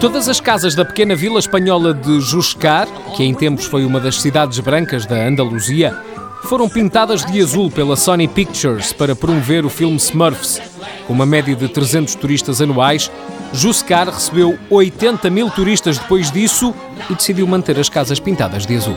Todas as casas da pequena vila espanhola de Juscar, que em tempos foi uma das cidades brancas da Andaluzia, foram pintadas de azul pela Sony Pictures para promover o filme Smurfs. Com uma média de 300 turistas anuais, Juscar recebeu 80 mil turistas depois disso e decidiu manter as casas pintadas de azul.